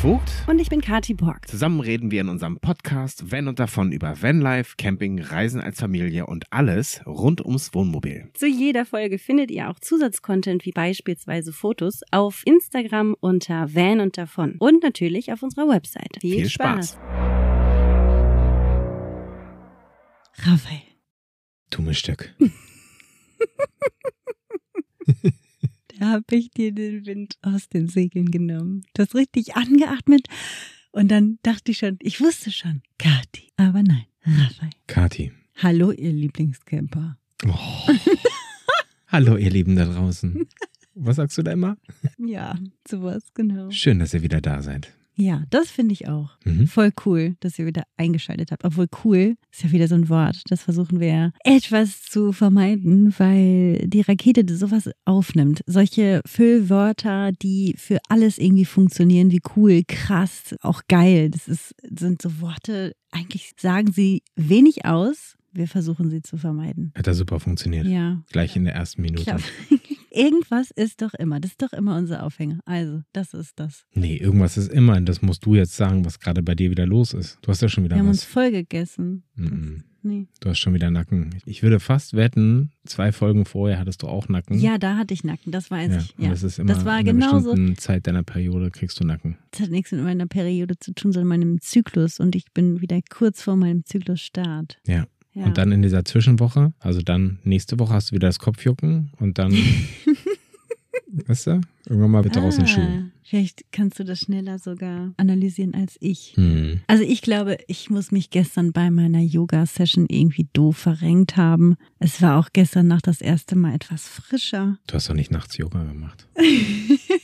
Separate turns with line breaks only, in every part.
Vogt.
Und ich bin Kati Borg.
Zusammen reden wir in unserem Podcast Van und davon über Vanlife, Camping, Reisen als Familie und alles rund ums Wohnmobil.
Zu jeder Folge findet ihr auch Zusatzcontent wie beispielsweise Fotos auf Instagram unter Van und davon und natürlich auf unserer Website.
Viel, Viel Spaß. Spaß.
Raphael.
Tu mir Stück.
Da habe ich dir den Wind aus den Segeln genommen. Du hast richtig angeatmet und dann dachte ich schon, ich wusste schon, Kati. Aber nein, Raphael.
Kati.
Hallo, ihr Lieblingscamper.
Oh. Hallo, ihr Lieben da draußen. Was sagst du da immer?
Ja, sowas, genau.
Schön, dass ihr wieder da seid.
Ja, das finde ich auch. Mhm. Voll cool, dass ihr wieder eingeschaltet habt. Obwohl cool ist ja wieder so ein Wort. Das versuchen wir ja etwas zu vermeiden, weil die Rakete sowas aufnimmt. Solche Füllwörter, die für alles irgendwie funktionieren, wie cool, krass, auch geil. Das ist, sind so Worte, eigentlich sagen sie wenig aus. Wir versuchen sie zu vermeiden.
Hat da super funktioniert.
Ja.
Gleich in der ersten Minute.
Irgendwas ist doch immer. Das ist doch immer unser Aufhänger. Also, das ist das.
Nee, irgendwas ist immer. Das musst du jetzt sagen, was gerade bei dir wieder los ist. Du hast ja schon wieder
Wir
was.
haben uns voll gegessen.
Mm -mm. Nee. Du hast schon wieder Nacken. Ich würde fast wetten, zwei Folgen vorher hattest du auch Nacken.
Ja, da hatte ich Nacken, das weiß
ja,
ich. Ja.
Das ist immer das war in einer genauso, bestimmten Zeit deiner Periode kriegst du Nacken.
Das hat nichts mit meiner Periode zu tun, sondern meinem Zyklus. Und ich bin wieder kurz vor meinem Zyklusstart.
Ja. Ja. Und dann in dieser Zwischenwoche, also dann nächste Woche hast du wieder das Kopfjucken und dann Weißt du? Irgendwann mal bitte ah, draußen Schuhen.
Vielleicht kannst du das schneller sogar analysieren als ich. Hm. Also ich glaube, ich muss mich gestern bei meiner Yoga-Session irgendwie doof verrenkt haben. Es war auch gestern Nacht das erste Mal etwas frischer.
Du hast doch nicht nachts Yoga gemacht.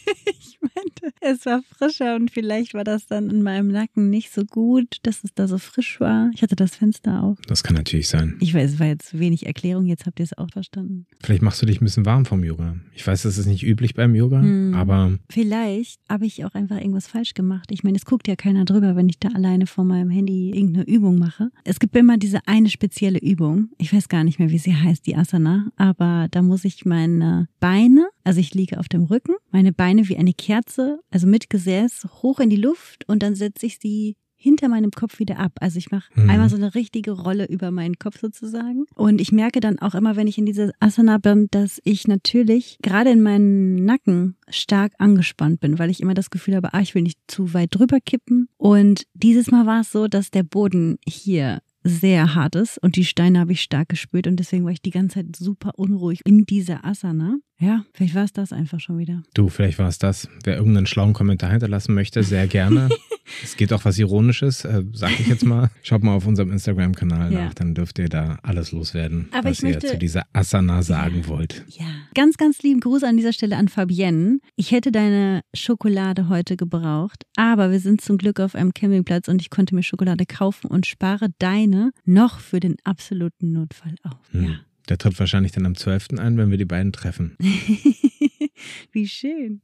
es war frischer und vielleicht war das dann in meinem Nacken nicht so gut, dass es da so frisch war. Ich hatte das Fenster auf.
Das kann natürlich sein.
Ich weiß, es war jetzt wenig Erklärung, jetzt habt ihr es auch verstanden.
Vielleicht machst du dich ein bisschen warm vom Yoga. Ich weiß, das ist nicht üblich beim Yoga, hm. aber.
Vielleicht habe ich auch einfach irgendwas falsch gemacht. Ich meine, es guckt ja keiner drüber, wenn ich da alleine vor meinem Handy irgendeine Übung mache. Es gibt immer diese eine spezielle Übung. Ich weiß gar nicht mehr, wie sie heißt, die Asana, aber da muss ich meine Beine, also ich liege auf dem Rücken, meine Beine wie eine Kerze, also mit Gesäß hoch in die Luft und dann setze ich sie hinter meinem Kopf wieder ab. Also ich mache mhm. einmal so eine richtige Rolle über meinen Kopf sozusagen. Und ich merke dann auch immer, wenn ich in dieser Asana bin, dass ich natürlich gerade in meinem Nacken stark angespannt bin, weil ich immer das Gefühl habe, ah, ich will nicht zu weit drüber kippen. Und dieses Mal war es so, dass der Boden hier sehr hart ist und die Steine habe ich stark gespürt und deswegen war ich die ganze Zeit super unruhig in dieser Asana. Ja, vielleicht war es das einfach schon wieder.
Du, vielleicht war es das. Wer irgendeinen schlauen Kommentar hinterlassen möchte, sehr gerne. es geht auch was Ironisches, äh, sag ich jetzt mal. Schaut mal auf unserem Instagram-Kanal ja. nach, dann dürft ihr da alles loswerden,
Aber
was
möchte,
ihr zu dieser Asana sagen
ja,
wollt.
Ja, ganz, ganz lieben Gruß an dieser Stelle an Fabienne. Ich hätte deine Schokolade heute gebraucht, aber wir sind zum Glück auf einem Campingplatz und ich konnte mir Schokolade kaufen und spare deine noch für den absoluten Notfall auf. Hm. Ja.
Der tritt wahrscheinlich dann am 12. ein, wenn wir die beiden treffen.
Wie schön.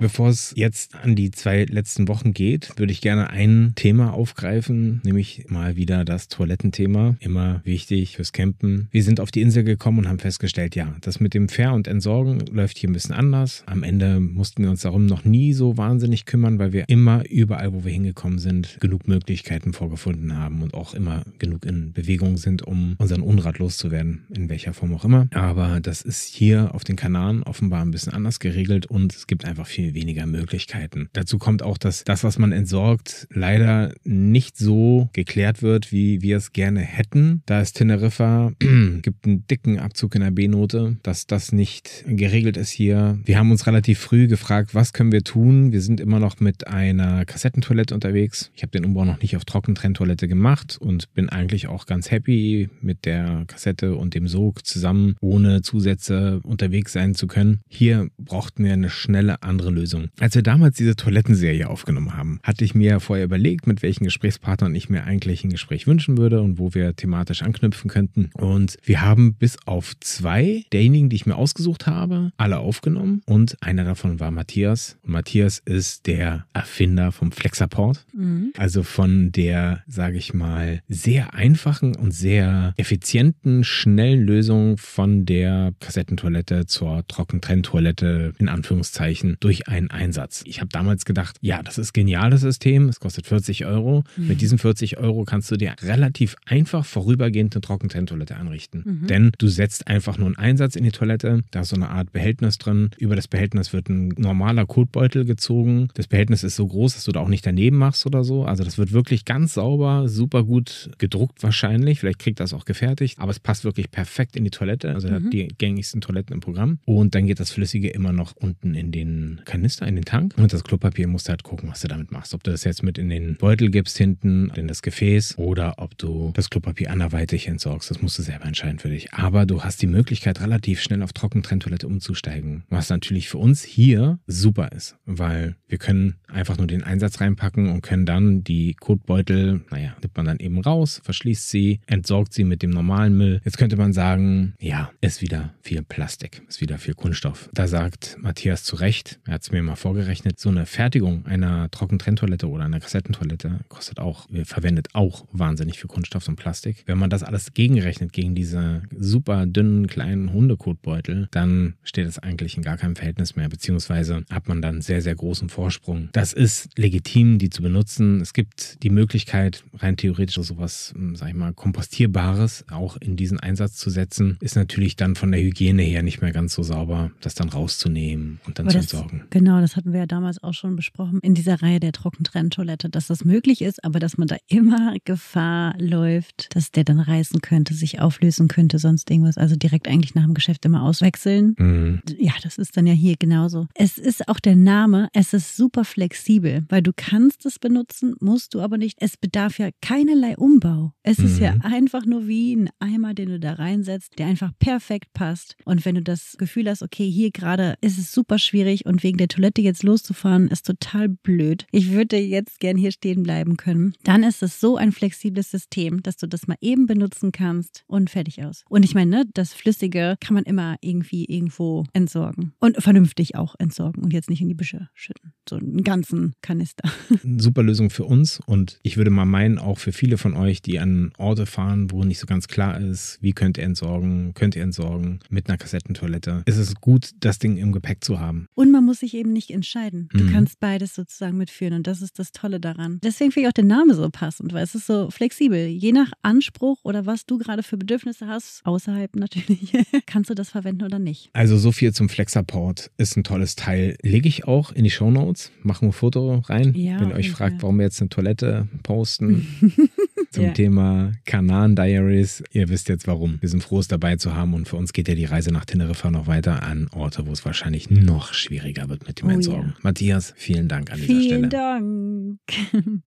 Bevor es jetzt an die zwei letzten Wochen geht, würde ich gerne ein Thema aufgreifen, nämlich mal wieder das Toilettenthema. Immer wichtig fürs Campen. Wir sind auf die Insel gekommen und haben festgestellt, ja, das mit dem Fair und Entsorgen läuft hier ein bisschen anders. Am Ende mussten wir uns darum noch nie so wahnsinnig kümmern, weil wir immer überall, wo wir hingekommen sind, genug Möglichkeiten vorgefunden haben und auch immer genug in Bewegung sind, um unseren Unrat loszuwerden, in welcher Form auch immer. Aber das ist hier auf den Kanaren offenbar ein bisschen anders geregelt und es gibt einfach viel viel weniger Möglichkeiten. Dazu kommt auch, dass das, was man entsorgt, leider nicht so geklärt wird, wie wir es gerne hätten. Da ist Teneriffa, gibt einen dicken Abzug in der B-Note, dass das nicht geregelt ist hier. Wir haben uns relativ früh gefragt, was können wir tun? Wir sind immer noch mit einer Kassettentoilette unterwegs. Ich habe den Umbau noch nicht auf Trockentrenntoilette gemacht und bin eigentlich auch ganz happy mit der Kassette und dem Sog zusammen, ohne Zusätze unterwegs sein zu können. Hier brauchten wir eine schnelle andere Lösung. Als wir damals diese Toilettenserie aufgenommen haben, hatte ich mir vorher überlegt, mit welchen Gesprächspartnern ich mir eigentlich ein Gespräch wünschen würde und wo wir thematisch anknüpfen könnten. Und wir haben bis auf zwei derjenigen, die ich mir ausgesucht habe, alle aufgenommen. Und einer davon war Matthias. Und Matthias ist der Erfinder vom Flexaport. Mhm. Also von der, sage ich mal, sehr einfachen und sehr effizienten, schnellen Lösung von der Kassettentoilette zur Trockentrenntoilette in Anführungszeichen durch durch einen Einsatz. Ich habe damals gedacht, ja, das ist genial, das System. Es kostet 40 Euro. Mhm. Mit diesen 40 Euro kannst du dir relativ einfach vorübergehend eine Trockentrenntoilette einrichten. Mhm. Denn du setzt einfach nur einen Einsatz in die Toilette. Da ist so eine Art Behältnis drin. Über das Behältnis wird ein normaler Kotbeutel gezogen. Das Behältnis ist so groß, dass du da auch nicht daneben machst oder so. Also das wird wirklich ganz sauber, super gut gedruckt wahrscheinlich. Vielleicht kriegt das auch gefertigt. Aber es passt wirklich perfekt in die Toilette. Also mhm. hat die gängigsten Toiletten im Programm. Und dann geht das Flüssige immer noch unten in den Kanister, in den Tank. Und das Klopapier musst du halt gucken, was du damit machst. Ob du das jetzt mit in den Beutel gibst hinten, in das Gefäß oder ob du das Klopapier anderweitig entsorgst. Das musst du selber entscheiden für dich. Aber du hast die Möglichkeit, relativ schnell auf Trockentrenntoilette umzusteigen. Was natürlich für uns hier super ist, weil wir können einfach nur den Einsatz reinpacken und können dann die Kotbeutel, naja, nimmt man dann eben raus, verschließt sie, entsorgt sie mit dem normalen Müll. Jetzt könnte man sagen, ja, ist wieder viel Plastik, ist wieder viel Kunststoff. Da sagt Matthias zu Recht, er hat es mir mal vorgerechnet, so eine Fertigung einer Trockentrenntoilette oder einer Kassettentoilette kostet auch, verwendet auch wahnsinnig viel Kunststoff und Plastik. Wenn man das alles gegenrechnet gegen diese super dünnen kleinen Hundekotbeutel, dann steht es eigentlich in gar keinem Verhältnis mehr, beziehungsweise hat man dann sehr, sehr großen Vorsprung. Das ist legitim, die zu benutzen. Es gibt die Möglichkeit, rein theoretisch sowas, hm, sag ich mal, kompostierbares auch in diesen Einsatz zu setzen. Ist natürlich dann von der Hygiene her nicht mehr ganz so sauber, das dann rauszunehmen und dann Aber zu entsorgen.
Genau, das hatten wir ja damals auch schon besprochen in dieser Reihe der Trockentrenntoilette, dass das möglich ist, aber dass man da immer Gefahr läuft, dass der dann reißen könnte, sich auflösen könnte, sonst irgendwas. Also direkt eigentlich nach dem Geschäft immer auswechseln. Mhm. Ja, das ist dann ja hier genauso. Es ist auch der Name, es ist super flexibel, weil du kannst es benutzen, musst du aber nicht. Es bedarf ja keinerlei Umbau. Es mhm. ist ja mhm. einfach nur wie ein Eimer, den du da reinsetzt, der einfach perfekt passt. Und wenn du das Gefühl hast, okay, hier gerade ist es super schwierig und wegen der Toilette jetzt loszufahren, ist total blöd. Ich würde jetzt gern hier stehen bleiben können. Dann ist es so ein flexibles System, dass du das mal eben benutzen kannst und fertig aus. Und ich meine, ne, das Flüssige kann man immer irgendwie irgendwo entsorgen und vernünftig auch entsorgen und jetzt nicht in die Büsche schütten. So einen ganzen Kanister.
Super Lösung für uns und ich würde mal meinen, auch für viele von euch, die an Orte fahren, wo nicht so ganz klar ist, wie könnt ihr entsorgen, könnt ihr entsorgen mit einer Kassettentoilette. Ist es gut, das Ding im Gepäck zu haben.
Und man muss sich eben nicht entscheiden. Du mhm. kannst beides sozusagen mitführen und das ist das Tolle daran. Deswegen finde ich auch den Namen so passend, weil es ist so flexibel. Je nach Anspruch oder was du gerade für Bedürfnisse hast, außerhalb natürlich, kannst du das verwenden oder nicht.
Also so viel zum Flexaport ist ein tolles Teil. Lege ich auch in die Show Notes, machen ein Foto rein. Ja, Wenn ihr euch fragt, warum wir jetzt eine Toilette posten zum ja. Thema Kanan Diaries, ihr wisst jetzt warum. Wir sind froh, es dabei zu haben und für uns geht ja die Reise nach Teneriffa noch weiter an Orte, wo es wahrscheinlich noch schwieriger wird mit dem oh, Entsorgen. Ja. Matthias, vielen Dank an
dieser
Stelle.
Vielen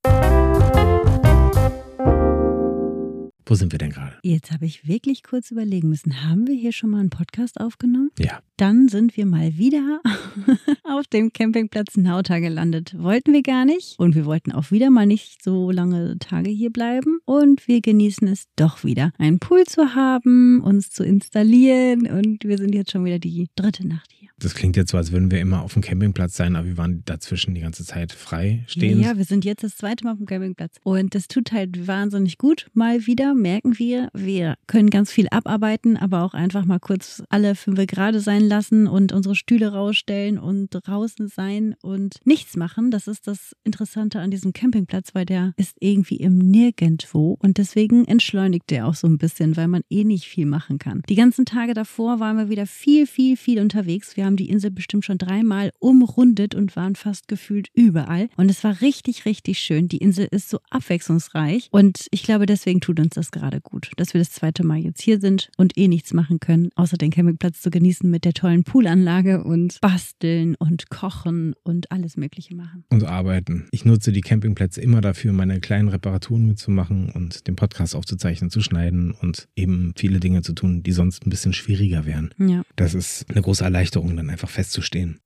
Dank.
Wo sind wir denn gerade?
Jetzt habe ich wirklich kurz überlegen müssen. Haben wir hier schon mal einen Podcast aufgenommen?
Ja.
Dann sind wir mal wieder auf dem Campingplatz Nauta gelandet. Wollten wir gar nicht. Und wir wollten auch wieder mal nicht so lange Tage hier bleiben. Und wir genießen es doch wieder, einen Pool zu haben, uns zu installieren. Und wir sind jetzt schon wieder die dritte Nacht hier.
Das klingt jetzt so, als würden wir immer auf dem Campingplatz sein, aber wir waren dazwischen die ganze Zeit frei stehen.
Ja, wir sind jetzt das zweite Mal auf dem Campingplatz. Und das tut halt wahnsinnig gut. Mal wieder merken wir, wir können ganz viel abarbeiten, aber auch einfach mal kurz alle fünf gerade sein lassen und unsere Stühle rausstellen und draußen sein und nichts machen. Das ist das Interessante an diesem Campingplatz, weil der ist irgendwie im Nirgendwo und deswegen entschleunigt der auch so ein bisschen, weil man eh nicht viel machen kann. Die ganzen Tage davor waren wir wieder viel, viel, viel unterwegs. Wir haben die Insel bestimmt schon dreimal umrundet und waren fast gefühlt überall. Und es war richtig, richtig schön. Die Insel ist so abwechslungsreich. Und ich glaube, deswegen tut uns das gerade gut, dass wir das zweite Mal jetzt hier sind und eh nichts machen können, außer den Campingplatz zu genießen mit der tollen Poolanlage und basteln und kochen und alles Mögliche machen.
Und arbeiten. Ich nutze die Campingplätze immer dafür, meine kleinen Reparaturen mitzumachen und den Podcast aufzuzeichnen, zu schneiden und eben viele Dinge zu tun, die sonst ein bisschen schwieriger wären.
Ja.
Das ist eine große Erleichterung dann einfach festzustehen.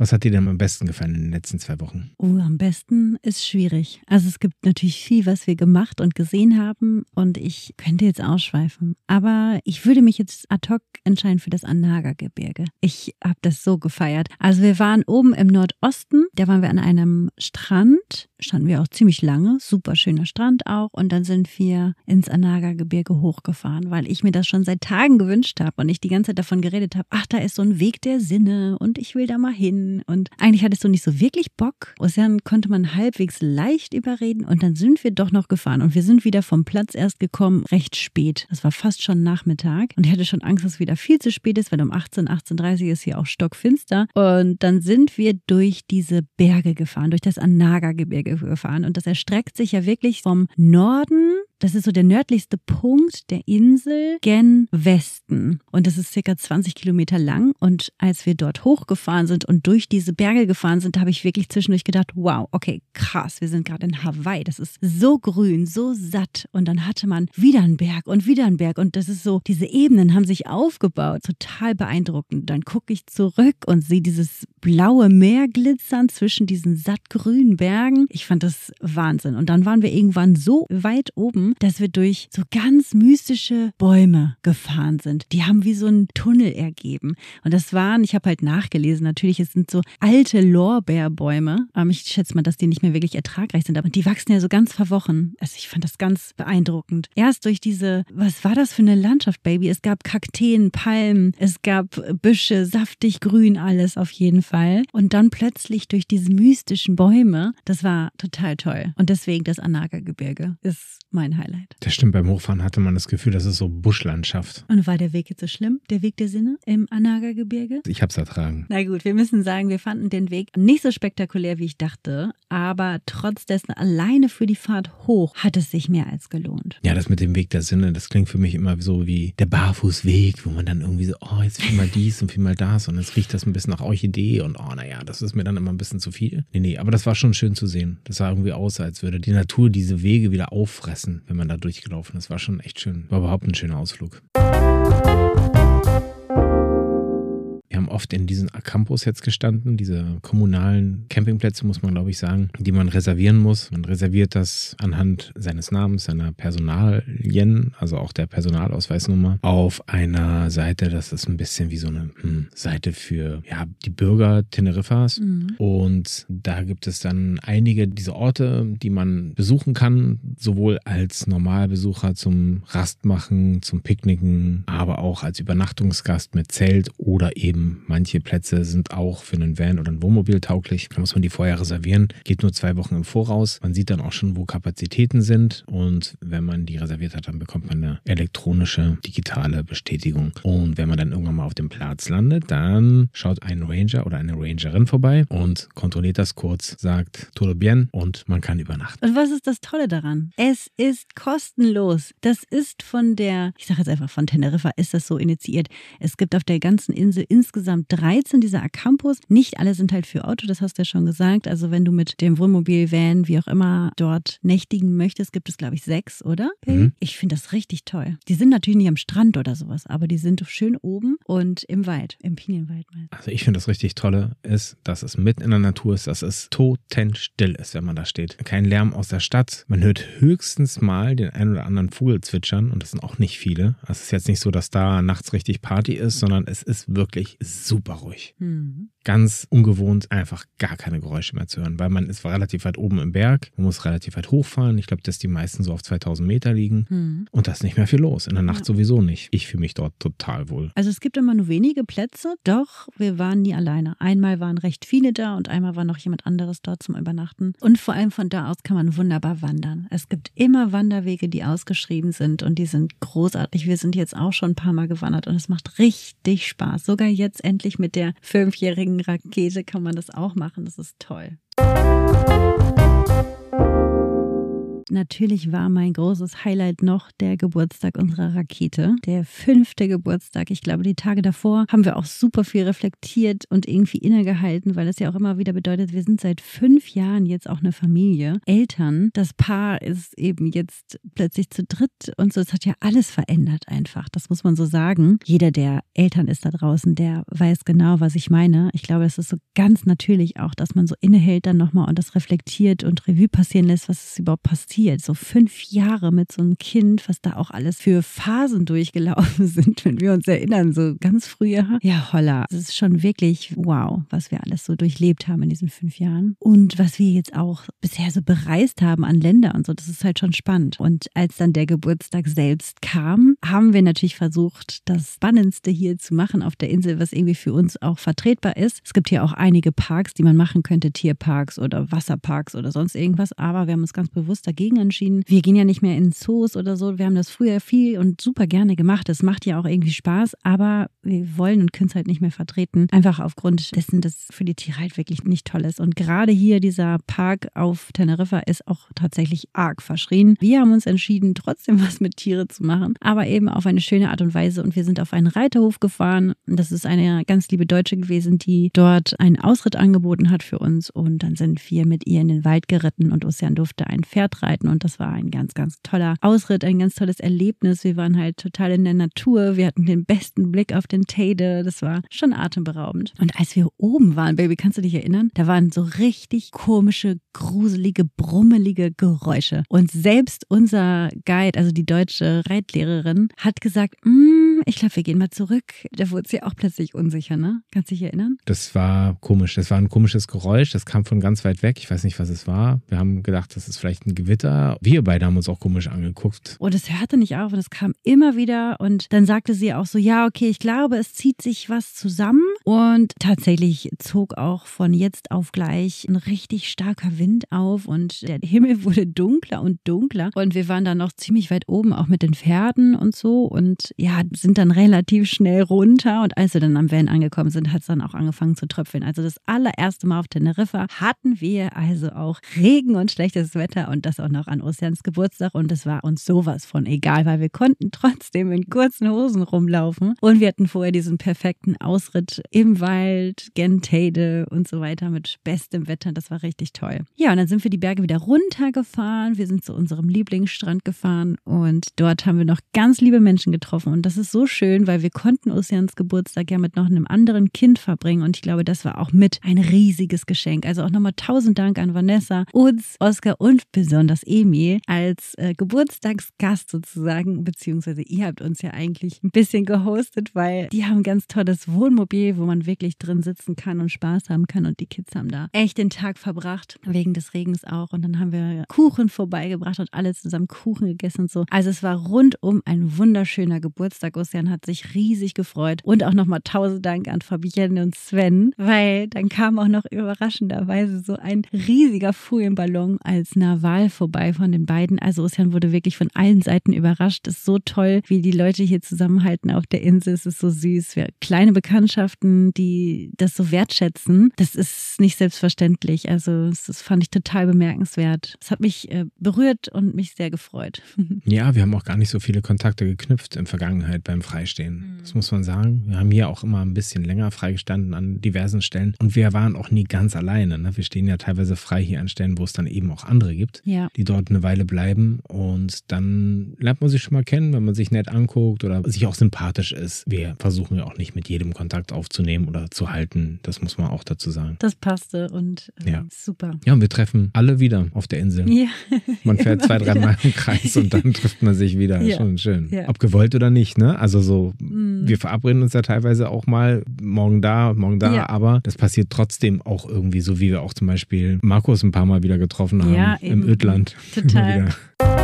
Was hat dir denn am besten gefallen in den letzten zwei Wochen?
Oh, am besten ist schwierig. Also es gibt natürlich viel, was wir gemacht und gesehen haben und ich könnte jetzt ausschweifen. Aber ich würde mich jetzt ad hoc entscheiden für das Anaga-Gebirge. Ich habe das so gefeiert. Also wir waren oben im Nordosten, da waren wir an einem Strand standen wir auch ziemlich lange, super schöner Strand auch. Und dann sind wir ins Anaga-Gebirge hochgefahren, weil ich mir das schon seit Tagen gewünscht habe und ich die ganze Zeit davon geredet habe, ach, da ist so ein Weg der Sinne und ich will da mal hin. Und eigentlich hattest du nicht so wirklich Bock. Ozean konnte man halbwegs leicht überreden und dann sind wir doch noch gefahren und wir sind wieder vom Platz erst gekommen, recht spät. Das war fast schon Nachmittag und ich hatte schon Angst, dass es wieder viel zu spät ist, weil um 18, 18.30 Uhr ist hier auch stockfinster. Und dann sind wir durch diese Berge gefahren, durch das Anaga-Gebirge gefahren. Und das erstreckt sich ja wirklich vom Norden das ist so der nördlichste Punkt der Insel gen Westen. Und das ist circa 20 Kilometer lang. Und als wir dort hochgefahren sind und durch diese Berge gefahren sind, habe ich wirklich zwischendurch gedacht, wow, okay, krass, wir sind gerade in Hawaii. Das ist so grün, so satt. Und dann hatte man wieder einen Berg und wieder einen Berg. Und das ist so, diese Ebenen haben sich aufgebaut. Total beeindruckend. Dann gucke ich zurück und sehe dieses blaue Meer glitzern zwischen diesen sattgrünen Bergen. Ich fand das Wahnsinn. Und dann waren wir irgendwann so weit oben, dass wir durch so ganz mystische Bäume gefahren sind. Die haben wie so einen Tunnel ergeben. Und das waren, ich habe halt nachgelesen, natürlich, es sind so alte Lorbeerbäume. Ähm, ich schätze mal, dass die nicht mehr wirklich ertragreich sind, aber die wachsen ja so ganz verwochen. Also ich fand das ganz beeindruckend. Erst durch diese, was war das für eine Landschaft, Baby? Es gab Kakteen, Palmen, es gab Büsche, saftig grün, alles auf jeden Fall. Und dann plötzlich durch diese mystischen Bäume, das war total toll. Und deswegen das Anaga-Gebirge ist mein Highlight.
Das stimmt, beim Hochfahren hatte man das Gefühl, das ist so Buschlandschaft.
Und war der Weg jetzt so schlimm? Der Weg der Sinne im Anaga-Gebirge?
Ich hab's ertragen.
Na gut, wir müssen sagen, wir fanden den Weg nicht so spektakulär, wie ich dachte, aber trotz dessen alleine für die Fahrt hoch hat es sich mehr als gelohnt.
Ja, das mit dem Weg der Sinne, das klingt für mich immer so wie der Barfußweg, wo man dann irgendwie so, oh, jetzt viel mal dies und viel mal das und jetzt riecht das ein bisschen nach Orchidee und oh, naja, das ist mir dann immer ein bisschen zu viel. Nee, nee, aber das war schon schön zu sehen. Das sah irgendwie aus, als würde die Natur diese Wege wieder auffressen wenn man da durchgelaufen ist. War schon echt schön. War überhaupt ein schöner Ausflug haben oft in diesen Campus jetzt gestanden, diese kommunalen Campingplätze, muss man glaube ich sagen, die man reservieren muss. Man reserviert das anhand seines Namens, seiner Personalien, also auch der Personalausweisnummer, auf einer Seite, das ist ein bisschen wie so eine hm, Seite für ja, die Bürger Teneriffas. Mhm. Und da gibt es dann einige dieser Orte, die man besuchen kann, sowohl als Normalbesucher zum Rastmachen, zum Picknicken, aber auch als Übernachtungsgast mit Zelt oder eben Manche Plätze sind auch für einen Van oder ein Wohnmobil tauglich. Da muss man die vorher reservieren. Geht nur zwei Wochen im Voraus. Man sieht dann auch schon, wo Kapazitäten sind. Und wenn man die reserviert hat, dann bekommt man eine elektronische, digitale Bestätigung. Und wenn man dann irgendwann mal auf dem Platz landet, dann schaut ein Ranger oder eine Rangerin vorbei und kontrolliert das kurz, sagt todo bien und man kann übernachten.
Und was ist das Tolle daran? Es ist kostenlos. Das ist von der, ich sage jetzt einfach von Teneriffa, ist das so initiiert. Es gibt auf der ganzen Insel insgesamt insgesamt 13 dieser Acampus. Nicht alle sind halt für Auto, das hast du ja schon gesagt. Also wenn du mit dem Wohnmobil, Van, wie auch immer dort nächtigen möchtest, gibt es glaube ich sechs, oder? Mhm. Ich finde das richtig toll. Die sind natürlich nicht am Strand oder sowas, aber die sind schön oben und im Wald, im Pinienwald.
Also ich finde das richtig tolle ist, dass es mitten in der Natur ist, dass es totenstill ist, wenn man da steht. Kein Lärm aus der Stadt. Man hört höchstens mal den einen oder anderen Vogel zwitschern und das sind auch nicht viele. Also es ist jetzt nicht so, dass da nachts richtig Party ist, sondern es ist wirklich super ruhig. Mhm. Ganz ungewohnt, einfach gar keine Geräusche mehr zu hören, weil man ist relativ weit oben im Berg, man muss relativ weit hochfahren. Ich glaube, dass die meisten so auf 2000 Meter liegen mhm. und da ist nicht mehr viel los. In der Nacht ja. sowieso nicht. Ich fühle mich dort total wohl.
Also es gibt immer nur wenige Plätze, doch wir waren nie alleine. Einmal waren recht viele da und einmal war noch jemand anderes dort zum Übernachten. Und vor allem von da aus kann man wunderbar wandern. Es gibt immer Wanderwege, die ausgeschrieben sind und die sind großartig. Wir sind jetzt auch schon ein paar Mal gewandert und es macht richtig Spaß. Sogar jetzt jetzt endlich mit der fünfjährigen Rakete kann man das auch machen. Das ist toll natürlich war mein großes Highlight noch der Geburtstag unserer Rakete, der fünfte Geburtstag. Ich glaube, die Tage davor haben wir auch super viel reflektiert und irgendwie innegehalten, weil das ja auch immer wieder bedeutet, wir sind seit fünf Jahren jetzt auch eine Familie, Eltern. Das Paar ist eben jetzt plötzlich zu dritt und so. Es hat ja alles verändert einfach. Das muss man so sagen. Jeder, der Eltern ist da draußen, der weiß genau, was ich meine. Ich glaube, es ist so ganz natürlich auch, dass man so innehält dann nochmal und das reflektiert und Revue passieren lässt, was ist überhaupt passiert passiert. So fünf Jahre mit so einem Kind, was da auch alles für Phasen durchgelaufen sind, wenn wir uns erinnern, so ganz früher. Ja, holla. Es ist schon wirklich wow, was wir alles so durchlebt haben in diesen fünf Jahren. Und was wir jetzt auch bisher so bereist haben an Länder und so, das ist halt schon spannend. Und als dann der Geburtstag selbst kam, haben wir natürlich versucht, das Spannendste hier zu machen auf der Insel, was irgendwie für uns auch vertretbar ist. Es gibt hier auch einige Parks, die man machen könnte, Tierparks oder Wasserparks oder sonst irgendwas. Aber wir haben uns ganz bewusst dagegen entschieden. Wir gehen ja nicht mehr in Zoos oder so. Wir haben das früher viel und super gerne gemacht. Es macht ja auch irgendwie Spaß, aber wir wollen und können es halt nicht mehr vertreten. Einfach aufgrund dessen, dass für die Tiere halt wirklich nicht toll ist. Und gerade hier dieser Park auf Teneriffa ist auch tatsächlich arg verschrien. Wir haben uns entschieden, trotzdem was mit Tiere zu machen, aber eben auf eine schöne Art und Weise. Und wir sind auf einen Reiterhof gefahren. Das ist eine ganz liebe Deutsche gewesen, die dort einen Ausritt angeboten hat für uns. Und dann sind wir mit ihr in den Wald geritten und Ocean durfte ein Pferd reiten. Und das war ein ganz, ganz toller Ausritt, ein ganz tolles Erlebnis. Wir waren halt total in der Natur. Wir hatten den besten Blick auf den Teide. Das war schon atemberaubend. Und als wir oben waren, Baby, kannst du dich erinnern? Da waren so richtig komische, gruselige, brummelige Geräusche. Und selbst unser Guide, also die deutsche Reitlehrerin, hat gesagt, mm, ich glaube, wir gehen mal zurück. Da wurde sie auch plötzlich unsicher, ne? Kannst du dich erinnern?
Das war komisch. Das war ein komisches Geräusch. Das kam von ganz weit weg. Ich weiß nicht, was es war. Wir haben gedacht, das ist vielleicht ein Gewitter. Wir beide haben uns auch komisch angeguckt.
Und es hörte nicht auf und es kam immer wieder. Und dann sagte sie auch so, ja, okay, ich glaube, es zieht sich was zusammen. Und tatsächlich zog auch von jetzt auf gleich ein richtig starker Wind auf und der Himmel wurde dunkler und dunkler. Und wir waren dann noch ziemlich weit oben, auch mit den Pferden und so. Und ja, sind dann relativ schnell runter. Und als wir dann am Van angekommen sind, hat es dann auch angefangen zu tröpfeln. Also das allererste Mal auf Teneriffa hatten wir also auch Regen und schlechtes Wetter und das auch noch an Oceans Geburtstag. Und es war uns sowas von egal, weil wir konnten trotzdem in kurzen Hosen rumlaufen. Und wir hatten vorher diesen perfekten Ausritt im Wald, Gentade und so weiter mit bestem Wetter. Das war richtig toll. Ja, und dann sind wir die Berge wieder runtergefahren. Wir sind zu unserem Lieblingsstrand gefahren und dort haben wir noch ganz liebe Menschen getroffen. Und das ist so schön, weil wir konnten Oceans Geburtstag ja mit noch einem anderen Kind verbringen. Und ich glaube, das war auch mit ein riesiges Geschenk. Also auch nochmal tausend Dank an Vanessa, uns, Oskar und besonders Emil als äh, Geburtstagsgast sozusagen. Beziehungsweise ihr habt uns ja eigentlich ein bisschen gehostet, weil die haben ein ganz tolles Wohnmobil, wo man wirklich drin sitzen kann und Spaß haben kann. Und die Kids haben da echt den Tag verbracht, wegen des Regens auch. Und dann haben wir Kuchen vorbeigebracht und alle zusammen Kuchen gegessen und so. Also es war rundum ein wunderschöner Geburtstag. Ossian hat sich riesig gefreut. Und auch nochmal tausend Dank an Fabienne und Sven, weil dann kam auch noch überraschenderweise so ein riesiger Folienballon als Naval vorbei von den beiden. Also Ossian wurde wirklich von allen Seiten überrascht. Es ist so toll, wie die Leute hier zusammenhalten auf der Insel. Es ist so süß. Wir kleine Bekanntschaften, die das so wertschätzen. Das ist nicht selbstverständlich. Also das fand ich total bemerkenswert. Es hat mich äh, berührt und mich sehr gefreut.
Ja, wir haben auch gar nicht so viele Kontakte geknüpft in Vergangenheit beim Freistehen. Das muss man sagen. Wir haben hier auch immer ein bisschen länger freigestanden an diversen Stellen und wir waren auch nie ganz alleine. Ne? Wir stehen ja teilweise frei hier an Stellen, wo es dann eben auch andere gibt,
Ja.
Die dort eine Weile bleiben und dann lernt man sich schon mal kennen, wenn man sich nett anguckt oder sich auch sympathisch ist. Wir versuchen ja auch nicht mit jedem Kontakt aufzunehmen oder zu halten. Das muss man auch dazu sagen.
Das passte und äh,
Ja.
super.
Ja, und wir treffen alle wieder auf der Insel.
Ja.
Man fährt zwei, drei. Mal im Kreis und dann trifft man sich wieder.
Ja.
Schon schön.
Ja.
Ob gewollt oder nicht, ne? Also so,
Mhm.
wir verabreden uns ja teilweise auch mal morgen da, morgen da,
Ja.
aber das passiert trotzdem auch irgendwie, so wie wir auch zum Beispiel Markus ein paar Mal wieder getroffen haben im
eben.
Ödland.
Total.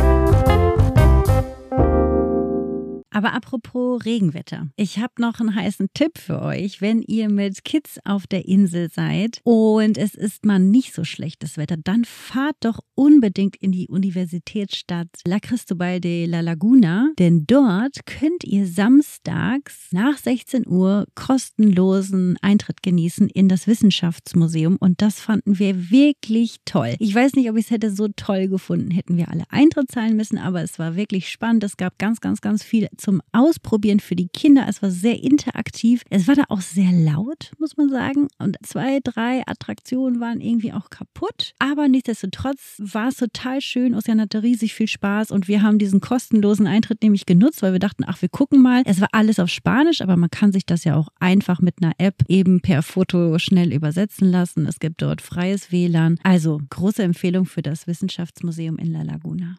Aber apropos Regenwetter. Ich habe noch einen heißen Tipp für euch, wenn ihr mit Kids auf der Insel seid und es ist mal nicht so schlechtes Wetter, dann fahrt doch unbedingt in die Universitätsstadt La Cristobal de la Laguna, denn dort könnt ihr samstags nach 16 Uhr kostenlosen Eintritt genießen in das Wissenschaftsmuseum und das fanden wir wirklich toll. Ich weiß nicht, ob ich es hätte so toll gefunden, hätten wir alle Eintritt zahlen müssen, aber es war wirklich spannend. Es gab ganz, ganz, ganz viel zu zum Ausprobieren für die Kinder. Es war sehr interaktiv. Es war da auch sehr laut, muss man sagen. Und zwei, drei Attraktionen waren irgendwie auch kaputt. Aber nichtsdestotrotz war es total schön. Ocean hatte riesig viel Spaß und wir haben diesen kostenlosen Eintritt nämlich genutzt, weil wir dachten, ach, wir gucken mal. Es war alles auf Spanisch, aber man kann sich das ja auch einfach mit einer App eben per Foto schnell übersetzen lassen. Es gibt dort freies WLAN. Also große Empfehlung für das Wissenschaftsmuseum in La Laguna.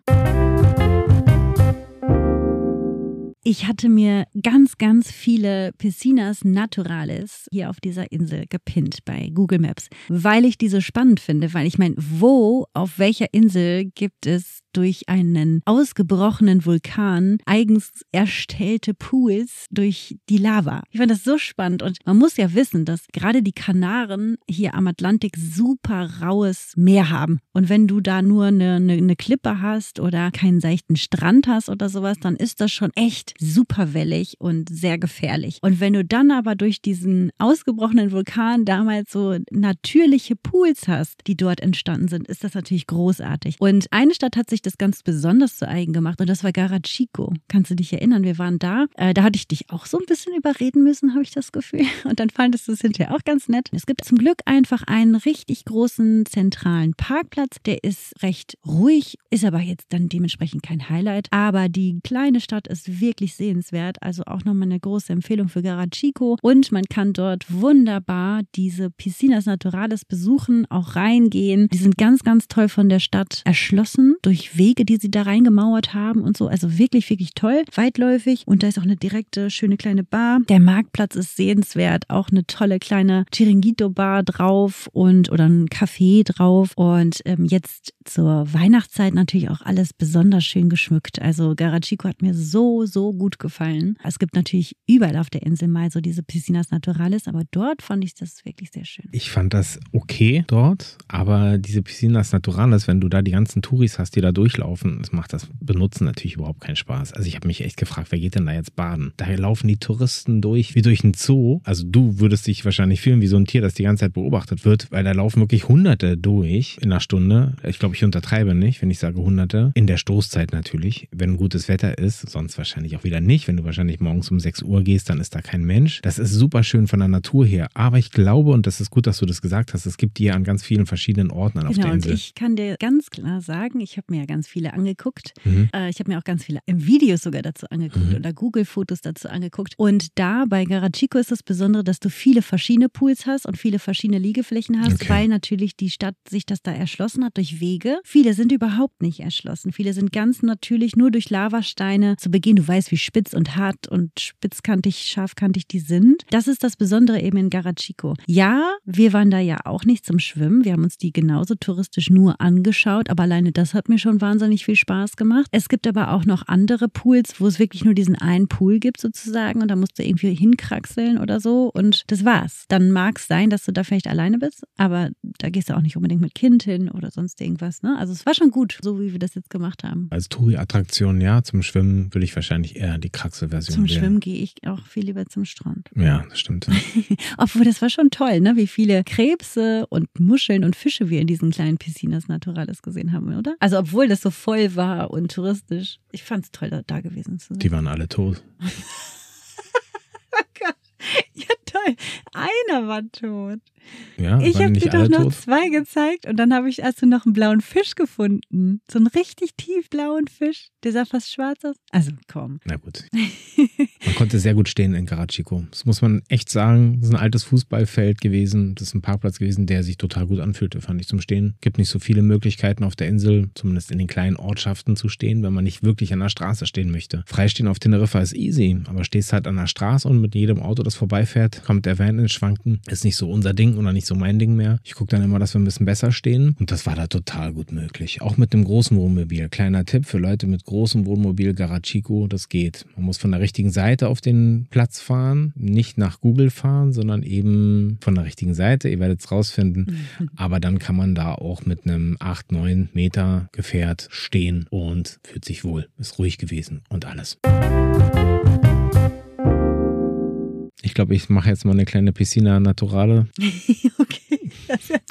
Ich hatte mir ganz, ganz viele Piscinas Naturales hier auf dieser Insel gepinnt bei Google Maps, weil ich die so spannend finde. Weil ich meine, wo, auf welcher Insel gibt es durch einen ausgebrochenen Vulkan eigens erstellte Pools durch die Lava. Ich fand das so spannend und man muss ja wissen, dass gerade die Kanaren hier am Atlantik super raues Meer haben. Und wenn du da nur eine, eine, eine Klippe hast oder keinen seichten Strand hast oder sowas, dann ist das schon echt super wellig und sehr gefährlich. Und wenn du dann aber durch diesen ausgebrochenen Vulkan damals so natürliche Pools hast, die dort entstanden sind, ist das natürlich großartig. Und eine Stadt hat sich sich das ganz besonders zu eigen gemacht und das war Garachico. Kannst du dich erinnern? Wir waren da. Äh, da hatte ich dich auch so ein bisschen überreden müssen, habe ich das Gefühl. Und dann fandest du es hinterher auch ganz nett. Es gibt zum Glück einfach einen richtig großen zentralen Parkplatz. Der ist recht ruhig, ist aber jetzt dann dementsprechend kein Highlight. Aber die kleine Stadt ist wirklich sehenswert. Also auch nochmal eine große Empfehlung für Garachico. Und man kann dort wunderbar diese Piscinas Naturales besuchen, auch reingehen. Die sind ganz, ganz toll von der Stadt erschlossen durch Wege, die sie da reingemauert haben und so. Also wirklich, wirklich toll, weitläufig. Und da ist auch eine direkte, schöne kleine Bar. Der Marktplatz ist sehenswert. Auch eine tolle kleine Chiringuito-Bar drauf und oder ein Café drauf. Und ähm, jetzt zur Weihnachtszeit natürlich auch alles besonders schön geschmückt. Also Garachico hat mir so, so gut gefallen. Es gibt natürlich überall auf der Insel mal so diese Piscinas Naturales, aber dort fand ich das wirklich sehr schön.
Ich fand das okay dort, aber diese Piscinas Naturales, wenn du da die ganzen Touris hast, die da durchlaufen, das macht das Benutzen natürlich überhaupt keinen Spaß. Also ich habe mich echt gefragt, wer geht denn da jetzt baden? Da laufen die Touristen durch wie durch einen Zoo. Also du würdest dich wahrscheinlich fühlen wie so ein Tier, das die ganze Zeit beobachtet wird, weil da laufen wirklich Hunderte durch in einer Stunde. Ich glaube, ich untertreibe nicht, wenn ich sage Hunderte. In der Stoßzeit natürlich, wenn gutes Wetter ist, sonst wahrscheinlich auch wieder nicht. Wenn du wahrscheinlich morgens um 6 Uhr gehst, dann ist da kein Mensch. Das ist super schön von der Natur her. Aber ich glaube, und das ist gut, dass du das gesagt hast, es gibt die an ganz vielen verschiedenen Orten
genau,
auf der
Insel.
Und
ich kann dir ganz klar sagen, ich habe mir ja ganz viele angeguckt. Mhm. Äh, ich habe mir auch ganz viele Videos sogar dazu angeguckt mhm. oder Google-Fotos dazu angeguckt. Und da bei Garachico ist das Besondere, dass du viele verschiedene Pools hast und viele verschiedene Liegeflächen hast, okay. weil natürlich die Stadt sich das da erschlossen hat durch Wege Wege. Viele sind überhaupt nicht erschlossen. Viele sind ganz natürlich nur durch Lavasteine zu Beginn. Du weißt, wie spitz und hart und spitzkantig, scharfkantig die sind. Das ist das Besondere eben in Garachico. Ja, wir waren da ja auch nicht zum Schwimmen. Wir haben uns die genauso touristisch nur angeschaut, aber alleine das hat mir schon wahnsinnig viel Spaß gemacht. Es gibt aber auch noch andere Pools, wo es wirklich nur diesen einen Pool gibt sozusagen und da musst du irgendwie hinkraxeln oder so und das war's. Dann mag es sein, dass du da vielleicht alleine bist, aber da gehst du auch nicht unbedingt mit Kind hin oder sonst irgendwas ne? Also es war schon gut, so wie wir das jetzt gemacht haben.
Als Touri-Attraktion, ja. Zum Schwimmen würde ich wahrscheinlich eher die Kraxel-Version
Zum wählen. Schwimmen gehe ich auch viel lieber zum Strand.
Ja, das stimmt.
Obwohl, das war schon toll, ne? Wie viele Krebse und Muscheln und Fische wir in diesen kleinen Piscinas Naturales gesehen haben, oder? Also obwohl das so voll war und touristisch. Ich fand es toll, da, da gewesen zu sein.
Die waren alle tot.
oh. Ja, toll. Einer war tot.
Ja,
ich habe dir doch noch
tot?
zwei gezeigt und dann habe ich erst noch einen blauen Fisch gefunden. So einen richtig tiefblauen Fisch. Der sah fast schwarz aus. Also komm.
Na gut. Man konnte sehr gut stehen in Karachico. Das muss man echt sagen. Das ist ein altes Fußballfeld gewesen. Das ist ein Parkplatz gewesen, der sich total gut anfühlte, fand ich zum Stehen. Gibt nicht so viele Möglichkeiten auf der Insel, zumindest in den kleinen Ortschaften zu stehen, wenn man nicht wirklich an der Straße stehen möchte. Freistehen auf Teneriffa ist easy, aber stehst halt an der Straße und mit jedem Auto, das vorbeifährt, kommt der Van ins Schwanken. Ist nicht so unser Ding oder nicht so mein Ding mehr. Ich gucke dann immer, dass wir ein bisschen besser stehen. Und das war da total gut möglich. Auch mit dem großen Wohnmobil. Kleiner Tipp für Leute mit großem Wohnmobil Garachico, das geht. Man muss von der richtigen Seite auf den Platz fahren, nicht nach Google fahren, sondern eben von der richtigen Seite. Ihr werdet es rausfinden. Aber dann kann man da auch mit einem 8, 9 Meter Gefährt stehen und fühlt sich wohl. Ist ruhig gewesen und alles. Ich glaube, ich mache jetzt mal eine kleine Piscina Naturale.
okay.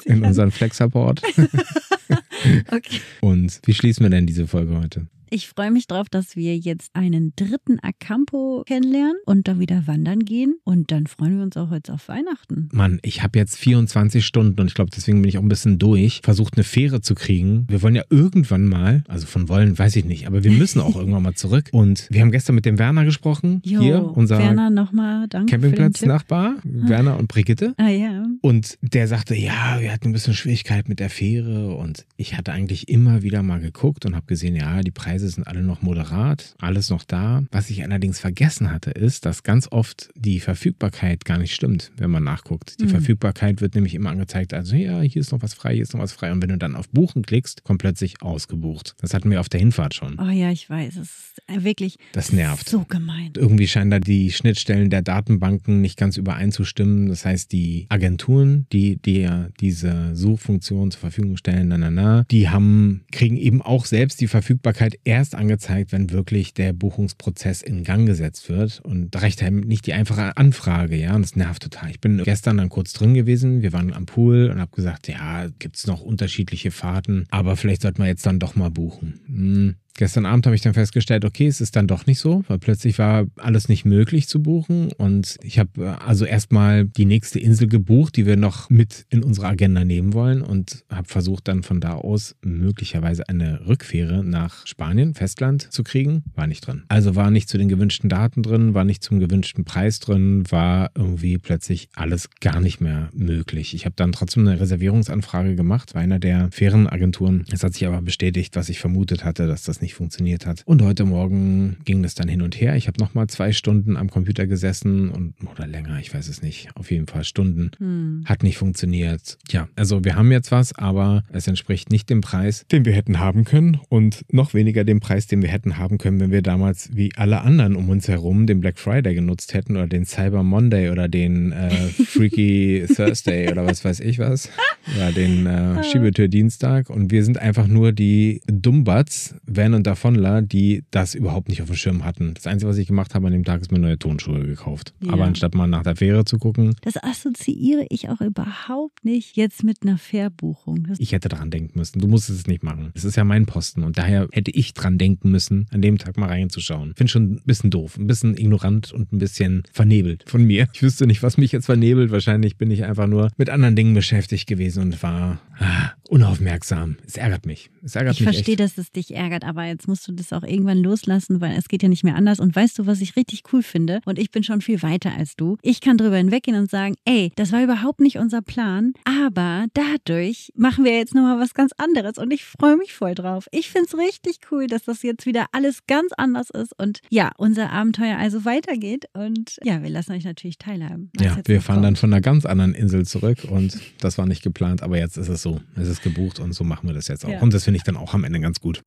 in unseren Flexabort.
okay.
Und wie schließen wir denn diese Folge heute?
Ich freue mich drauf, dass wir jetzt einen dritten Acampo kennenlernen und dann wieder wandern gehen. Und dann freuen wir uns auch jetzt auf Weihnachten.
Mann, ich habe jetzt 24 Stunden und ich glaube, deswegen bin ich auch ein bisschen durch, versucht eine Fähre zu kriegen. Wir wollen ja irgendwann mal, also von wollen weiß ich nicht, aber wir müssen auch irgendwann mal zurück. Und wir haben gestern mit dem Werner gesprochen.
Jo,
hier, unser
Werner, nochmal danke.
Campingplatznachbar, Werner und Brigitte.
Ah ja.
Und der sagte, ja, wir hatten ein bisschen Schwierigkeit mit der Fähre und ich hatte eigentlich immer wieder mal geguckt und habe gesehen, ja, die Preise sind alle noch moderat, alles noch da. Was ich allerdings vergessen hatte, ist, dass ganz oft die Verfügbarkeit gar nicht stimmt, wenn man nachguckt. Die mhm. Verfügbarkeit wird nämlich immer angezeigt, also ja, hier ist noch was frei, hier ist noch was frei. Und wenn du dann auf Buchen klickst, kommt plötzlich ausgebucht. Das hatten wir auf der Hinfahrt schon.
Oh ja, ich weiß, es ist wirklich
das nervt.
so gemein.
Irgendwie scheinen da die Schnittstellen der Datenbanken nicht ganz übereinzustimmen. Das heißt, die Agenturen, die dir diese Suchfunktion zur Verfügung stellen, na, na, na, die haben, kriegen eben auch selbst die Verfügbarkeit erst angezeigt, wenn wirklich der Buchungsprozess in Gang gesetzt wird. Und da reicht halt nicht die einfache Anfrage, ja. Und das nervt total. Ich bin gestern dann kurz drin gewesen. Wir waren am Pool und habe gesagt, ja, gibt es noch unterschiedliche Fahrten, aber vielleicht sollten wir jetzt dann doch mal buchen. Hm Gestern Abend habe ich dann festgestellt, okay, es ist dann doch nicht so, weil plötzlich war alles nicht möglich zu buchen. Und ich habe äh, also erstmal die nächste Insel gebucht, die wir noch mit in unsere Agenda nehmen wollen und habe versucht dann von da aus möglicherweise eine Rückfähre nach Spanien, Festland zu kriegen. War nicht drin. Also war nicht zu den gewünschten Daten drin, war nicht zum gewünschten Preis drin, war irgendwie plötzlich alles gar nicht mehr möglich. Ich habe dann trotzdem eine Reservierungsanfrage gemacht bei einer der Fährenagenturen. Es hat sich aber bestätigt, was ich vermutet hatte, dass das nicht nicht funktioniert hat. Und heute Morgen ging das dann hin und her. Ich habe nochmal zwei Stunden am Computer gesessen und oder länger, ich weiß es nicht. Auf jeden Fall Stunden. Hm. Hat nicht funktioniert. Ja, also wir haben jetzt was, aber es entspricht nicht dem Preis, den wir hätten haben können und noch weniger dem Preis, den wir hätten haben können, wenn wir damals wie alle anderen um uns herum den Black Friday genutzt hätten oder den Cyber Monday oder den äh, Freaky Thursday oder was weiß ich was. Oder den äh, Schiebetür Dienstag. Und wir sind einfach nur die Dumbatz, wenn und Davonler, die das überhaupt nicht auf dem Schirm hatten. Das Einzige, was ich gemacht habe an dem Tag, ist mir neue Tonschuhe gekauft. Ja. Aber anstatt mal nach der Fähre zu gucken.
Das assoziiere ich auch überhaupt nicht jetzt mit einer Fährbuchung. Das
ich hätte dran denken müssen. Du musstest es nicht machen. Es ist ja mein Posten und daher hätte ich dran denken müssen, an dem Tag mal reinzuschauen. Finde schon ein bisschen doof, ein bisschen ignorant und ein bisschen vernebelt von mir. Ich wüsste nicht, was mich jetzt vernebelt. Wahrscheinlich bin ich einfach nur mit anderen Dingen beschäftigt gewesen und war ah, unaufmerksam. Es ärgert mich. Es ärgert
ich
mich.
Ich verstehe,
echt.
dass es dich ärgert, aber jetzt musst du das auch irgendwann loslassen, weil es geht ja nicht mehr anders. Und weißt du, was ich richtig cool finde? Und ich bin schon viel weiter als du. Ich kann drüber hinweggehen und sagen, ey, das war überhaupt nicht unser Plan, aber dadurch machen wir jetzt nochmal was ganz anderes und ich freue mich voll drauf. Ich finde es richtig cool, dass das jetzt wieder alles ganz anders ist und ja, unser Abenteuer also weitergeht und ja, wir lassen euch natürlich teilhaben.
Ja, wir fahren kommt. dann von einer ganz anderen Insel zurück und das war nicht geplant, aber jetzt ist es so. Es ist gebucht und so machen wir das jetzt auch. Ja. Und das finde ich dann auch am Ende ganz gut.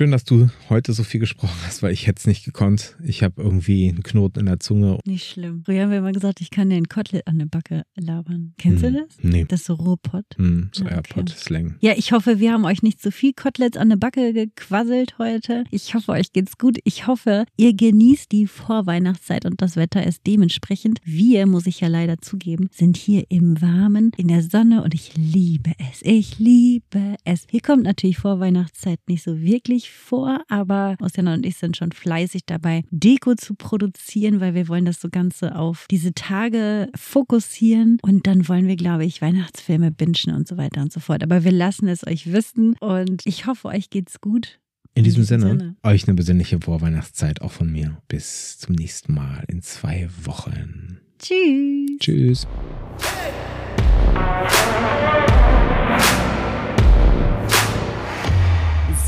Schön, dass du heute so viel gesprochen hast, weil ich hätte es nicht gekonnt. Ich habe irgendwie einen Knoten in der Zunge.
Nicht schlimm. Früher haben wir immer gesagt, ich kann den Kotelett an der Backe labern. Kennst hm. du das?
Nee.
Das ist so Rohpott.
Hm, so ja, Airpod-Slang.
Ja, ich hoffe, wir haben euch nicht zu viel Koteletts an der Backe gequasselt heute. Ich hoffe, euch geht's gut. Ich hoffe, ihr genießt die Vorweihnachtszeit und das Wetter ist dementsprechend. Wir, muss ich ja leider zugeben, sind hier im Warmen, in der Sonne und ich liebe es. Ich liebe es. Hier kommt natürlich Vorweihnachtszeit nicht so wirklich nicht vor, aber Ostiana und ich sind schon fleißig dabei, Deko zu produzieren, weil wir wollen das so Ganze auf diese Tage fokussieren und dann wollen wir, glaube ich, Weihnachtsfilme bingen und so weiter und so fort. Aber wir lassen es euch wissen und ich hoffe, euch geht's gut.
In diesem, in diesem Sinne, Sinne, euch eine besinnliche Vorweihnachtszeit auch von mir. Bis zum nächsten Mal in zwei Wochen.
Tschüss.
Tschüss.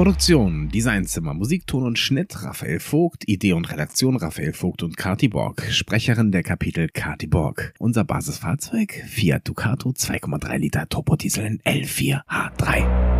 Produktion, Designzimmer, Musikton und Schnitt Raphael Vogt, Idee und Redaktion Raphael Vogt und Kati Borg, Sprecherin der Kapitel Kati Borg. Unser Basisfahrzeug Fiat Ducato 2,3 Liter Turbodiesel in L4H3.